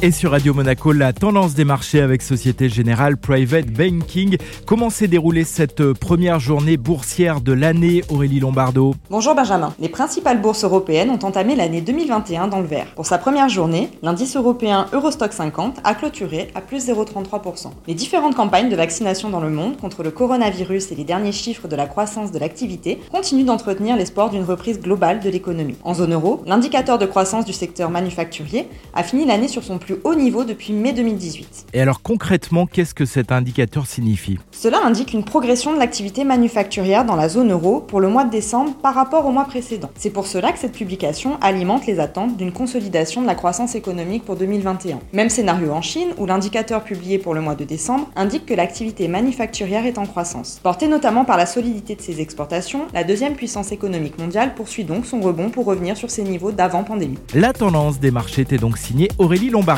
Et sur Radio Monaco, la tendance des marchés avec Société Générale Private Banking. Comment s'est déroulée cette première journée boursière de l'année, Aurélie Lombardo? Bonjour Benjamin. Les principales bourses européennes ont entamé l'année 2021 dans le vert. Pour sa première journée, l'indice européen Eurostock 50 a clôturé à plus 0,33%. Les différentes campagnes de vaccination dans le monde contre le coronavirus et les derniers chiffres de la croissance de l'activité continuent d'entretenir l'espoir d'une reprise globale de l'économie. En zone euro, l'indicateur de croissance du secteur manufacturier a fini l'année sur son plus haut niveau depuis mai 2018. Et alors concrètement, qu'est-ce que cet indicateur signifie? Cela indique une progression de l'activité manufacturière dans la zone euro pour le mois de décembre par rapport au mois précédent. C'est pour cela que cette publication alimente les attentes d'une consolidation de la croissance économique pour 2021. Même scénario en Chine, où l'indicateur publié pour le mois de décembre indique que l'activité manufacturière est en croissance. Portée notamment par la solidité de ses exportations, la deuxième puissance économique mondiale poursuit donc son rebond pour revenir sur ses niveaux d'avant pandémie. La tendance des marchés était donc signée Aurélie Lombard.